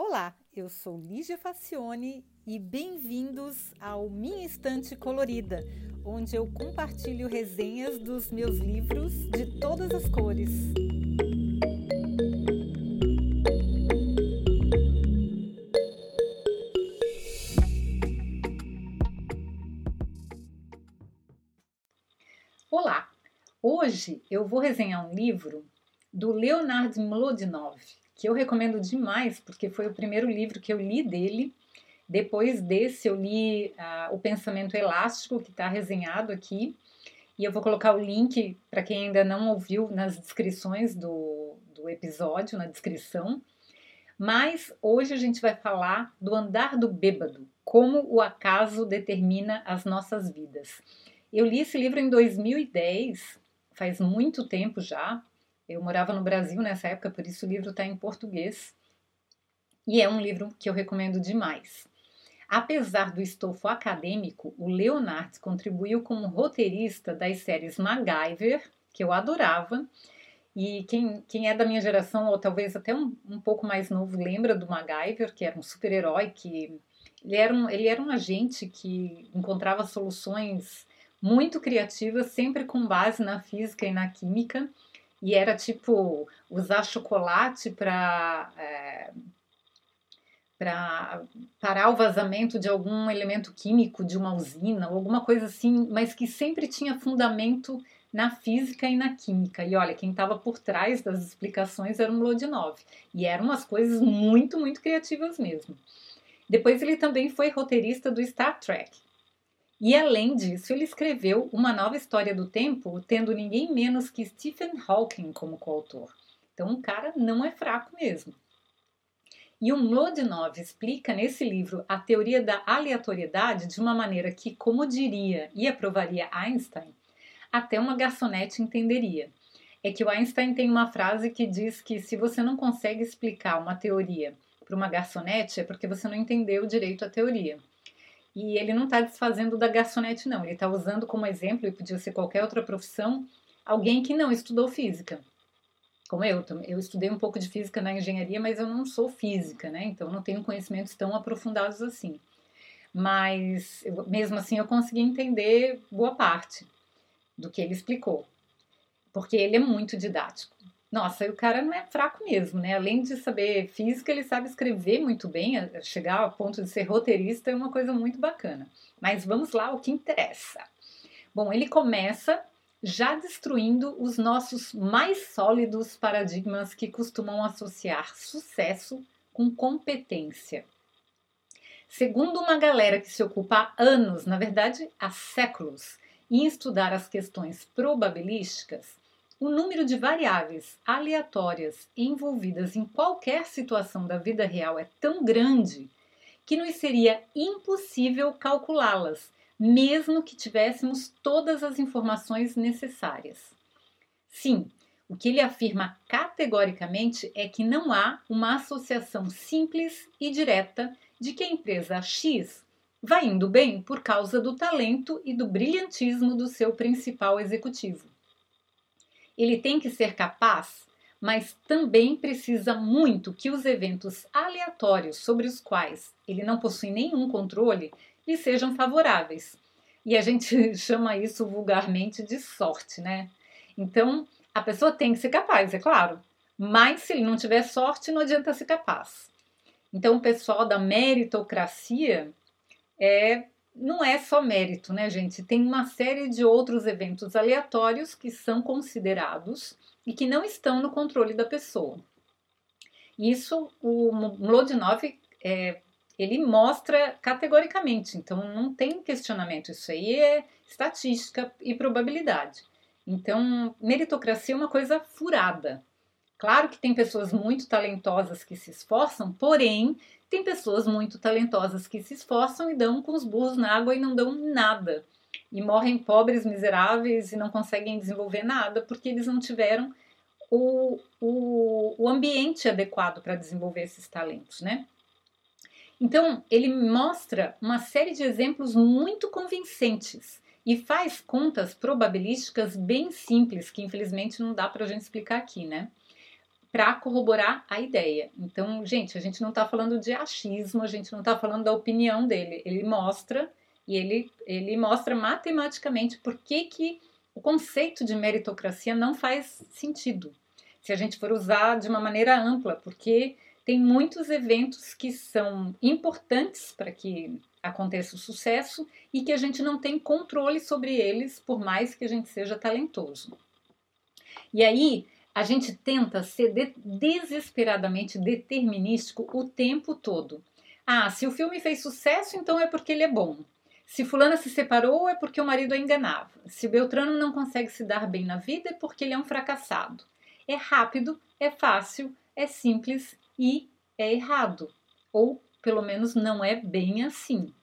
Olá, eu sou Lígia Facione e bem-vindos ao Minha Estante Colorida, onde eu compartilho resenhas dos meus livros de todas as cores. Olá! Hoje eu vou resenhar um livro do Leonard Mlodinov, que eu recomendo demais, porque foi o primeiro livro que eu li dele. Depois desse, eu li uh, O Pensamento Elástico, que está resenhado aqui. E eu vou colocar o link para quem ainda não ouviu nas descrições do, do episódio, na descrição. Mas hoje a gente vai falar do andar do bêbado, como o acaso determina as nossas vidas. Eu li esse livro em 2010, faz muito tempo já. Eu morava no Brasil nessa época, por isso o livro está em português. E é um livro que eu recomendo demais. Apesar do estofo acadêmico, o Leonard contribuiu como roteirista das séries MacGyver, que eu adorava. E quem, quem é da minha geração, ou talvez até um, um pouco mais novo, lembra do MacGyver, que era um super-herói que ele era, um, ele era um agente que encontrava soluções muito criativa, sempre com base na física e na química, e era tipo usar chocolate para é, para parar o vazamento de algum elemento químico de uma usina, alguma coisa assim, mas que sempre tinha fundamento na física e na química. E olha, quem estava por trás das explicações era o Mlodinov. E eram umas coisas muito, muito criativas mesmo. Depois ele também foi roteirista do Star Trek. E além disso, ele escreveu Uma Nova História do Tempo, tendo ninguém menos que Stephen Hawking como coautor. Então, o cara não é fraco mesmo. E o Mlodinov explica nesse livro a teoria da aleatoriedade de uma maneira que, como diria e aprovaria Einstein, até uma garçonete entenderia. É que o Einstein tem uma frase que diz que se você não consegue explicar uma teoria para uma garçonete é porque você não entendeu direito a teoria. E ele não está desfazendo da garçonete, não. Ele está usando como exemplo, e podia ser qualquer outra profissão, alguém que não estudou física. Como eu, eu estudei um pouco de física na engenharia, mas eu não sou física, né? Então não tenho conhecimentos tão aprofundados assim. Mas eu, mesmo assim eu consegui entender boa parte do que ele explicou, porque ele é muito didático. Nossa, o cara não é fraco mesmo, né? Além de saber física, ele sabe escrever muito bem, chegar ao ponto de ser roteirista é uma coisa muito bacana. Mas vamos lá, o que interessa. Bom, ele começa já destruindo os nossos mais sólidos paradigmas que costumam associar sucesso com competência. Segundo uma galera que se ocupa há anos, na verdade há séculos, em estudar as questões probabilísticas, o número de variáveis aleatórias envolvidas em qualquer situação da vida real é tão grande que nos seria impossível calculá-las, mesmo que tivéssemos todas as informações necessárias. Sim, o que ele afirma categoricamente é que não há uma associação simples e direta de que a empresa X vai indo bem por causa do talento e do brilhantismo do seu principal executivo. Ele tem que ser capaz, mas também precisa muito que os eventos aleatórios sobre os quais ele não possui nenhum controle lhe sejam favoráveis. E a gente chama isso vulgarmente de sorte, né? Então, a pessoa tem que ser capaz, é claro. Mas se ele não tiver sorte, não adianta ser capaz. Então, o pessoal da meritocracia é não é só mérito, né, gente? Tem uma série de outros eventos aleatórios que são considerados e que não estão no controle da pessoa. Isso o Mlodinov é, ele mostra categoricamente, então não tem questionamento. Isso aí é estatística e probabilidade. Então, meritocracia é uma coisa furada. Claro que tem pessoas muito talentosas que se esforçam, porém tem pessoas muito talentosas que se esforçam e dão com os burros na água e não dão nada. E morrem pobres, miseráveis e não conseguem desenvolver nada porque eles não tiveram o, o, o ambiente adequado para desenvolver esses talentos, né? Então, ele mostra uma série de exemplos muito convincentes e faz contas probabilísticas bem simples, que infelizmente não dá para a gente explicar aqui, né? Para corroborar a ideia. Então, gente, a gente não está falando de achismo, a gente não está falando da opinião dele. Ele mostra e ele, ele mostra matematicamente por que, que o conceito de meritocracia não faz sentido se a gente for usar de uma maneira ampla, porque tem muitos eventos que são importantes para que aconteça o sucesso e que a gente não tem controle sobre eles, por mais que a gente seja talentoso. E aí, a gente tenta ser de desesperadamente determinístico o tempo todo. Ah, se o filme fez sucesso, então é porque ele é bom. Se fulana se separou, é porque o marido a enganava. Se Beltrano não consegue se dar bem na vida, é porque ele é um fracassado. É rápido, é fácil, é simples e é errado. Ou, pelo menos, não é bem assim.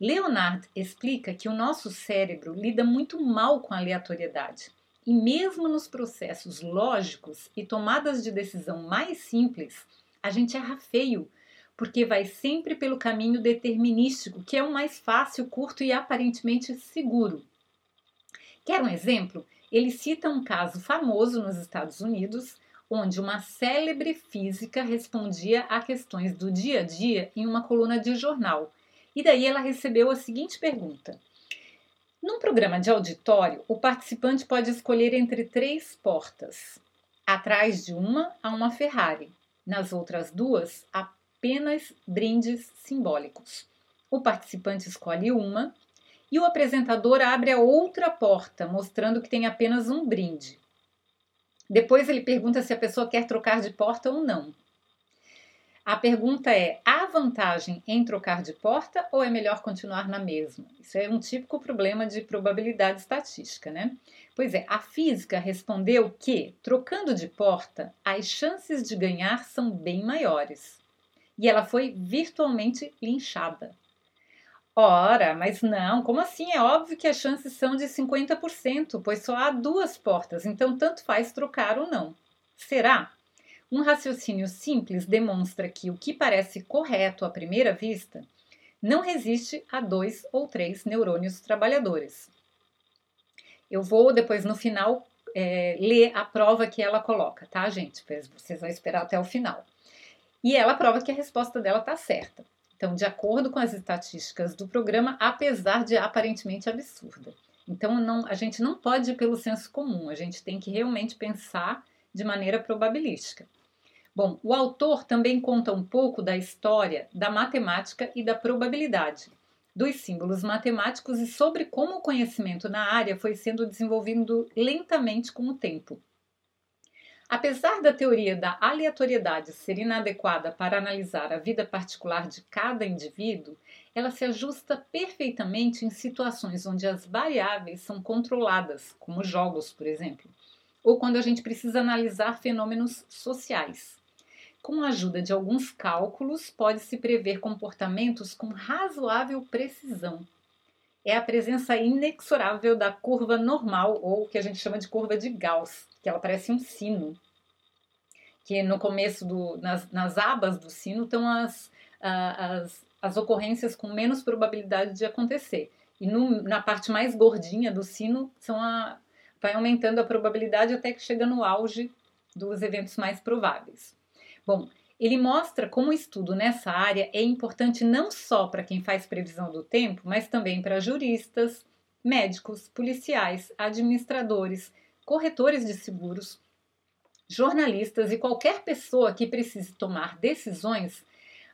Leonard explica que o nosso cérebro lida muito mal com aleatoriedade. E mesmo nos processos lógicos e tomadas de decisão mais simples, a gente erra feio, porque vai sempre pelo caminho determinístico, que é o mais fácil, curto e aparentemente seguro. Quer um exemplo? Ele cita um caso famoso nos Estados Unidos, onde uma célebre física respondia a questões do dia a dia em uma coluna de jornal. E daí ela recebeu a seguinte pergunta: num programa de auditório, o participante pode escolher entre três portas. Atrás de uma há uma Ferrari, nas outras duas, apenas brindes simbólicos. O participante escolhe uma e o apresentador abre a outra porta, mostrando que tem apenas um brinde. Depois ele pergunta se a pessoa quer trocar de porta ou não. A pergunta é: vantagem em trocar de porta ou é melhor continuar na mesma? Isso é um típico problema de probabilidade estatística, né? Pois é, a física respondeu que, trocando de porta, as chances de ganhar são bem maiores. E ela foi virtualmente linchada. Ora, mas não, como assim? É óbvio que as chances são de 50%, pois só há duas portas, então tanto faz trocar ou não. Será? Um raciocínio simples demonstra que o que parece correto à primeira vista não resiste a dois ou três neurônios trabalhadores. Eu vou depois no final é, ler a prova que ela coloca, tá, gente? Vocês vão esperar até o final. E ela prova que a resposta dela está certa. Então, de acordo com as estatísticas do programa, apesar de aparentemente absurda. Então, não, a gente não pode ir pelo senso comum, a gente tem que realmente pensar de maneira probabilística. Bom, o autor também conta um pouco da história da matemática e da probabilidade, dos símbolos matemáticos e sobre como o conhecimento na área foi sendo desenvolvido lentamente com o tempo. Apesar da teoria da aleatoriedade ser inadequada para analisar a vida particular de cada indivíduo, ela se ajusta perfeitamente em situações onde as variáveis são controladas, como jogos, por exemplo, ou quando a gente precisa analisar fenômenos sociais. Com a ajuda de alguns cálculos, pode-se prever comportamentos com razoável precisão. É a presença inexorável da curva normal, ou que a gente chama de curva de Gauss, que ela parece um sino. Que no começo, do, nas, nas abas do sino, estão as, as, as ocorrências com menos probabilidade de acontecer. E no, na parte mais gordinha do sino, são a, vai aumentando a probabilidade até que chega no auge dos eventos mais prováveis. Bom, ele mostra como o estudo nessa área é importante não só para quem faz previsão do tempo, mas também para juristas, médicos, policiais, administradores, corretores de seguros, jornalistas e qualquer pessoa que precise tomar decisões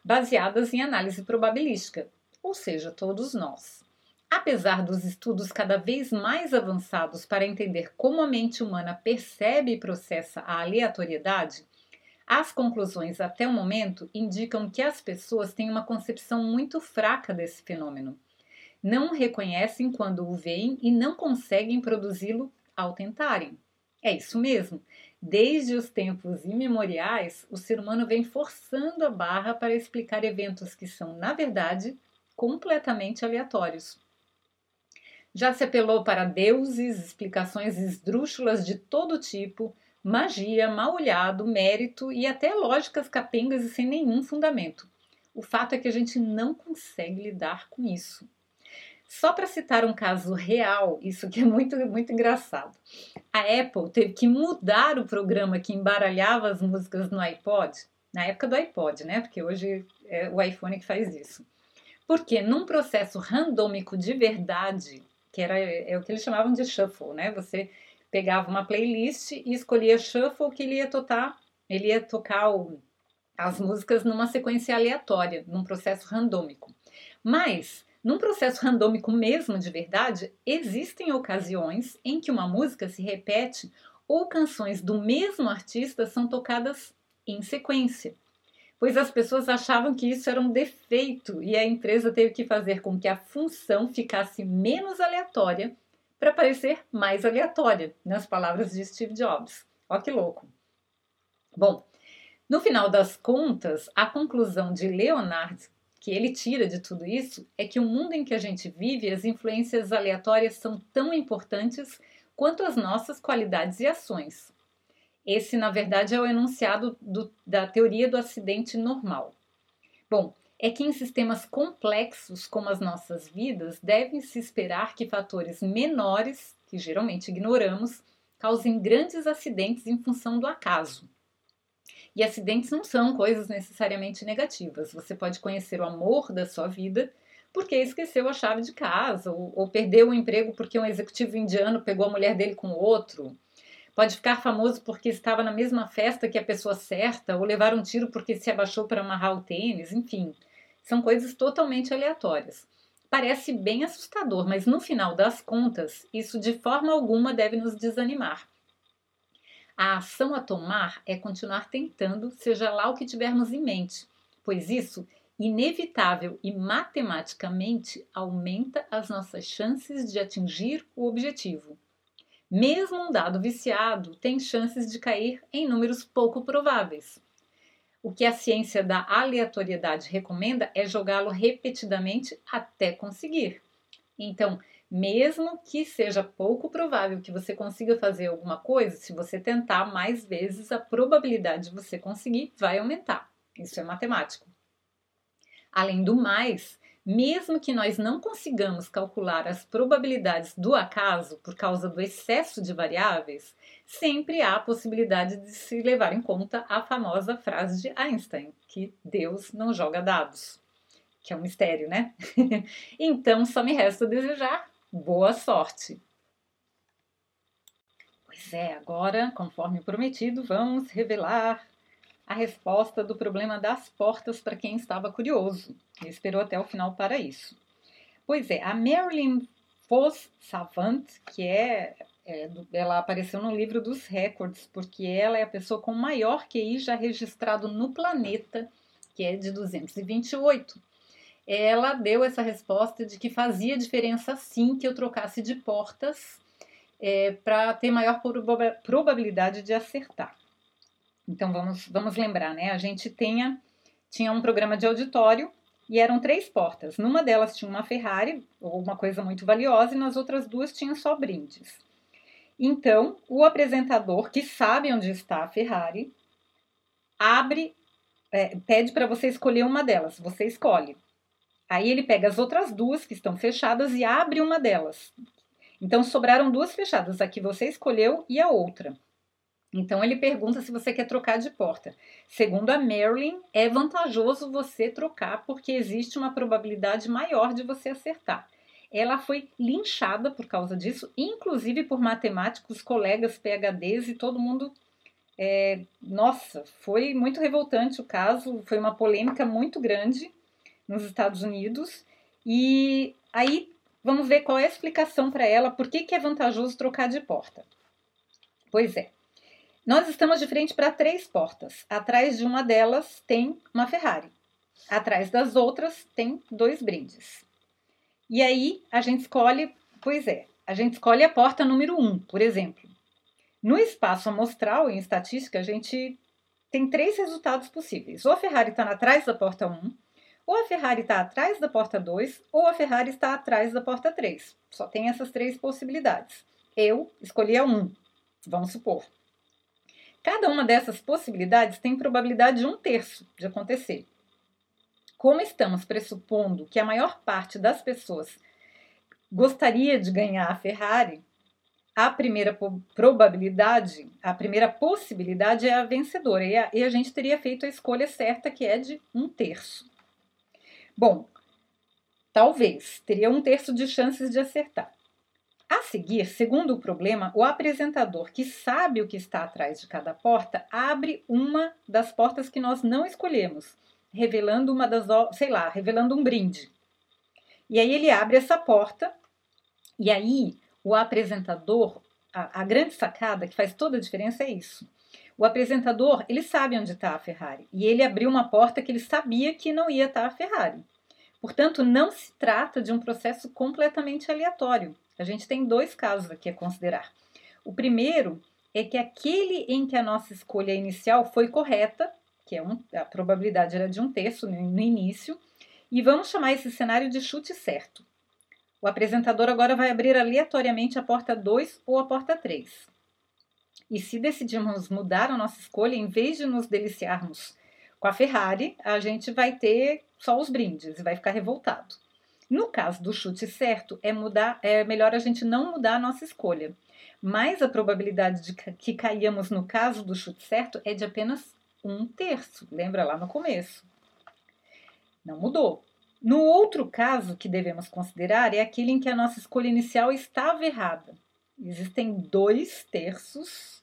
baseadas em análise probabilística, ou seja, todos nós. Apesar dos estudos cada vez mais avançados para entender como a mente humana percebe e processa a aleatoriedade, as conclusões até o momento indicam que as pessoas têm uma concepção muito fraca desse fenômeno. Não o reconhecem quando o veem e não conseguem produzi-lo ao tentarem. É isso mesmo. Desde os tempos imemoriais, o ser humano vem forçando a barra para explicar eventos que são, na verdade, completamente aleatórios. Já se apelou para deuses, explicações esdrúxulas de todo tipo, magia, mal olhado, mérito e até lógicas capengas e sem nenhum fundamento. O fato é que a gente não consegue lidar com isso. Só para citar um caso real, isso aqui é muito, muito engraçado. A Apple teve que mudar o programa que embaralhava as músicas no iPod, na época do iPod, né? Porque hoje é o iPhone que faz isso. Porque num processo randômico de verdade, que era é o que eles chamavam de shuffle, né? Você pegava uma playlist e escolhia shuffle que ele ia tocar, ele ia tocar o, as músicas numa sequência aleatória, num processo randômico. Mas num processo randômico mesmo de verdade, existem ocasiões em que uma música se repete ou canções do mesmo artista são tocadas em sequência. Pois as pessoas achavam que isso era um defeito e a empresa teve que fazer com que a função ficasse menos aleatória para parecer mais aleatória, nas palavras de Steve Jobs. Ó que louco! Bom, no final das contas, a conclusão de Leonard que ele tira de tudo isso é que o mundo em que a gente vive, as influências aleatórias são tão importantes quanto as nossas qualidades e ações. Esse, na verdade, é o enunciado do, da teoria do acidente normal. Bom, é que em sistemas complexos como as nossas vidas, deve-se esperar que fatores menores, que geralmente ignoramos, causem grandes acidentes em função do acaso. E acidentes não são coisas necessariamente negativas. Você pode conhecer o amor da sua vida porque esqueceu a chave de casa, ou, ou perdeu o emprego porque um executivo indiano pegou a mulher dele com outro. Pode ficar famoso porque estava na mesma festa que a pessoa certa, ou levar um tiro porque se abaixou para amarrar o tênis, enfim. São coisas totalmente aleatórias. Parece bem assustador, mas no final das contas, isso de forma alguma deve nos desanimar. A ação a tomar é continuar tentando, seja lá o que tivermos em mente, pois isso, inevitável e matematicamente, aumenta as nossas chances de atingir o objetivo. Mesmo um dado viciado tem chances de cair em números pouco prováveis. O que a ciência da aleatoriedade recomenda é jogá-lo repetidamente até conseguir. Então, mesmo que seja pouco provável que você consiga fazer alguma coisa, se você tentar mais vezes, a probabilidade de você conseguir vai aumentar. Isso é matemático. Além do mais, mesmo que nós não consigamos calcular as probabilidades do acaso por causa do excesso de variáveis, sempre há a possibilidade de se levar em conta a famosa frase de Einstein, que Deus não joga dados, que é um mistério, né? então só me resta desejar Boa sorte! Pois é, agora, conforme prometido, vamos revelar a resposta do problema das portas para quem estava curioso e esperou até o final para isso. Pois é, a Marilyn Foss Savant, que é, é, ela apareceu no livro dos recordes, porque ela é a pessoa com maior QI já registrado no planeta, que é de 228 ela deu essa resposta de que fazia diferença sim que eu trocasse de portas é, para ter maior probabilidade de acertar. Então vamos, vamos lembrar, né? A gente tenha, tinha um programa de auditório e eram três portas. Numa delas tinha uma Ferrari, ou uma coisa muito valiosa, e nas outras duas tinha só brindes. Então, o apresentador, que sabe onde está a Ferrari, abre, é, pede para você escolher uma delas. Você escolhe. Aí ele pega as outras duas que estão fechadas e abre uma delas. Então sobraram duas fechadas, a que você escolheu e a outra. Então ele pergunta se você quer trocar de porta. Segundo a Marilyn, é vantajoso você trocar porque existe uma probabilidade maior de você acertar. Ela foi linchada por causa disso, inclusive por matemáticos, colegas PhDs e todo mundo. É, nossa, foi muito revoltante o caso, foi uma polêmica muito grande nos Estados Unidos. E aí vamos ver qual é a explicação para ela por que, que é vantajoso trocar de porta. Pois é, nós estamos de frente para três portas. Atrás de uma delas tem uma Ferrari. Atrás das outras tem dois brindes. E aí a gente escolhe, pois é, a gente escolhe a porta número um, por exemplo. No espaço amostral, em estatística, a gente tem três resultados possíveis. Ou a Ferrari está atrás da porta 1, ou a Ferrari está atrás da porta 2 ou a Ferrari está atrás da porta 3. Só tem essas três possibilidades. Eu escolhi a 1, vamos supor. Cada uma dessas possibilidades tem probabilidade de um terço de acontecer. Como estamos pressupondo que a maior parte das pessoas gostaria de ganhar a Ferrari, a primeira probabilidade, a primeira possibilidade é a vencedora. E a, e a gente teria feito a escolha certa, que é de um terço. Bom, talvez teria um terço de chances de acertar. A seguir, segundo o problema, o apresentador que sabe o que está atrás de cada porta abre uma das portas que nós não escolhemos, revelando uma das, sei lá, revelando um brinde. E aí ele abre essa porta e aí o apresentador, a, a grande sacada que faz toda a diferença é isso. O apresentador, ele sabe onde está a Ferrari e ele abriu uma porta que ele sabia que não ia estar tá a Ferrari. Portanto, não se trata de um processo completamente aleatório. A gente tem dois casos aqui a considerar. O primeiro é que aquele em que a nossa escolha inicial foi correta, que é um, a probabilidade era de um terço no, no início, e vamos chamar esse cenário de chute certo. O apresentador agora vai abrir aleatoriamente a porta 2 ou a porta 3. E se decidirmos mudar a nossa escolha, em vez de nos deliciarmos com a Ferrari, a gente vai ter só os brindes e vai ficar revoltado. No caso do chute certo, é, mudar, é melhor a gente não mudar a nossa escolha. Mas a probabilidade de que caíamos no caso do chute certo é de apenas um terço. Lembra lá no começo? Não mudou. No outro caso que devemos considerar é aquele em que a nossa escolha inicial estava errada. Existem dois terços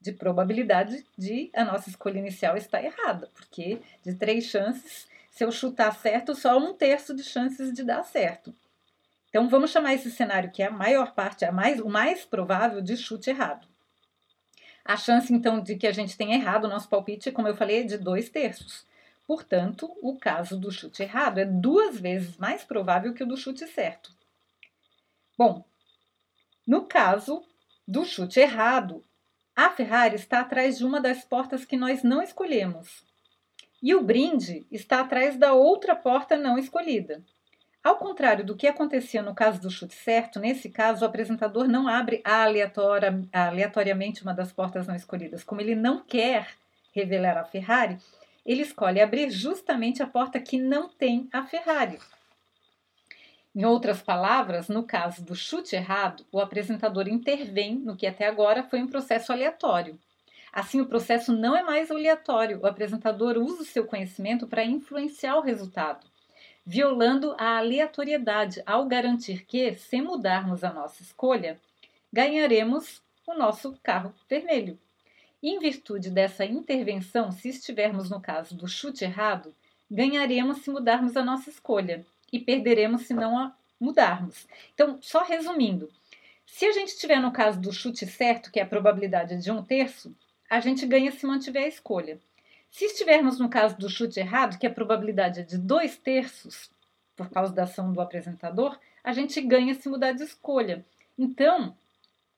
de probabilidade de a nossa escolha inicial estar errada, porque de três chances, se eu chutar certo, só um terço de chances de dar certo. Então vamos chamar esse cenário que é a maior parte, a mais, o mais provável de chute errado. A chance então de que a gente tenha errado o nosso palpite, como eu falei, é de dois terços. Portanto, o caso do chute errado é duas vezes mais provável que o do chute certo. Bom, no caso do chute errado, a Ferrari está atrás de uma das portas que nós não escolhemos. E o brinde está atrás da outra porta não escolhida. Ao contrário do que acontecia no caso do chute certo, nesse caso o apresentador não abre aleatoriamente uma das portas não escolhidas. Como ele não quer revelar a Ferrari, ele escolhe abrir justamente a porta que não tem a Ferrari. Em outras palavras, no caso do chute errado, o apresentador intervém no que até agora foi um processo aleatório. Assim, o processo não é mais aleatório, o apresentador usa o seu conhecimento para influenciar o resultado, violando a aleatoriedade ao garantir que, se mudarmos a nossa escolha, ganharemos o nosso carro vermelho. Em virtude dessa intervenção, se estivermos no caso do chute errado, ganharemos se mudarmos a nossa escolha e perderemos se não a mudarmos. Então, só resumindo, se a gente estiver no caso do chute certo, que é a probabilidade de um terço, a gente ganha se mantiver a escolha. Se estivermos no caso do chute errado, que a probabilidade é de dois terços, por causa da ação do apresentador, a gente ganha se mudar de escolha. Então,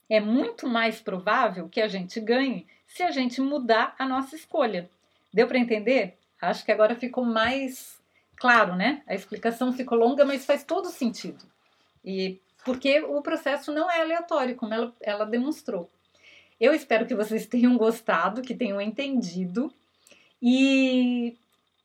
é muito mais provável que a gente ganhe se a gente mudar a nossa escolha. Deu para entender? Acho que agora ficou mais claro, né? A explicação ficou longa, mas faz todo sentido. E porque o processo não é aleatório, como ela, ela demonstrou. Eu espero que vocês tenham gostado, que tenham entendido e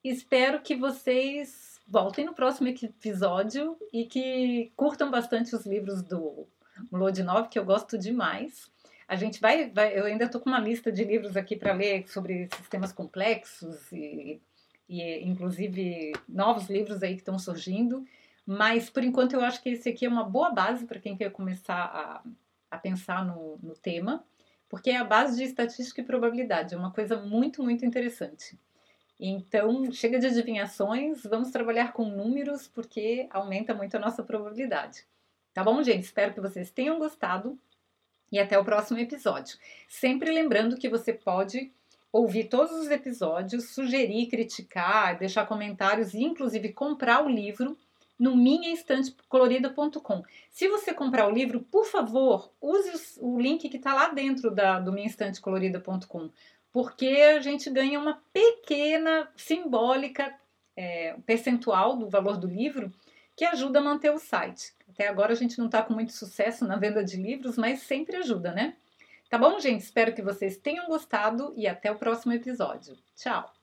espero que vocês voltem no próximo episódio e que curtam bastante os livros do 9, que eu gosto demais. A gente vai, vai eu ainda estou com uma lista de livros aqui para ler sobre sistemas complexos e, e, inclusive, novos livros aí que estão surgindo. Mas, por enquanto, eu acho que esse aqui é uma boa base para quem quer começar a, a pensar no, no tema, porque é a base de estatística e probabilidade. É uma coisa muito, muito interessante. Então, chega de adivinhações, vamos trabalhar com números, porque aumenta muito a nossa probabilidade. Tá bom, gente? Espero que vocês tenham gostado e até o próximo episódio. Sempre lembrando que você pode ouvir todos os episódios, sugerir, criticar, deixar comentários e inclusive comprar o livro no minhaestantecolorida.com. Se você comprar o livro, por favor, use o link que está lá dentro da, do minhaestantecolorida.com, porque a gente ganha uma pequena, simbólica é, percentual do valor do livro que ajuda a manter o site. Até agora a gente não está com muito sucesso na venda de livros, mas sempre ajuda, né? Tá bom, gente? Espero que vocês tenham gostado e até o próximo episódio. Tchau!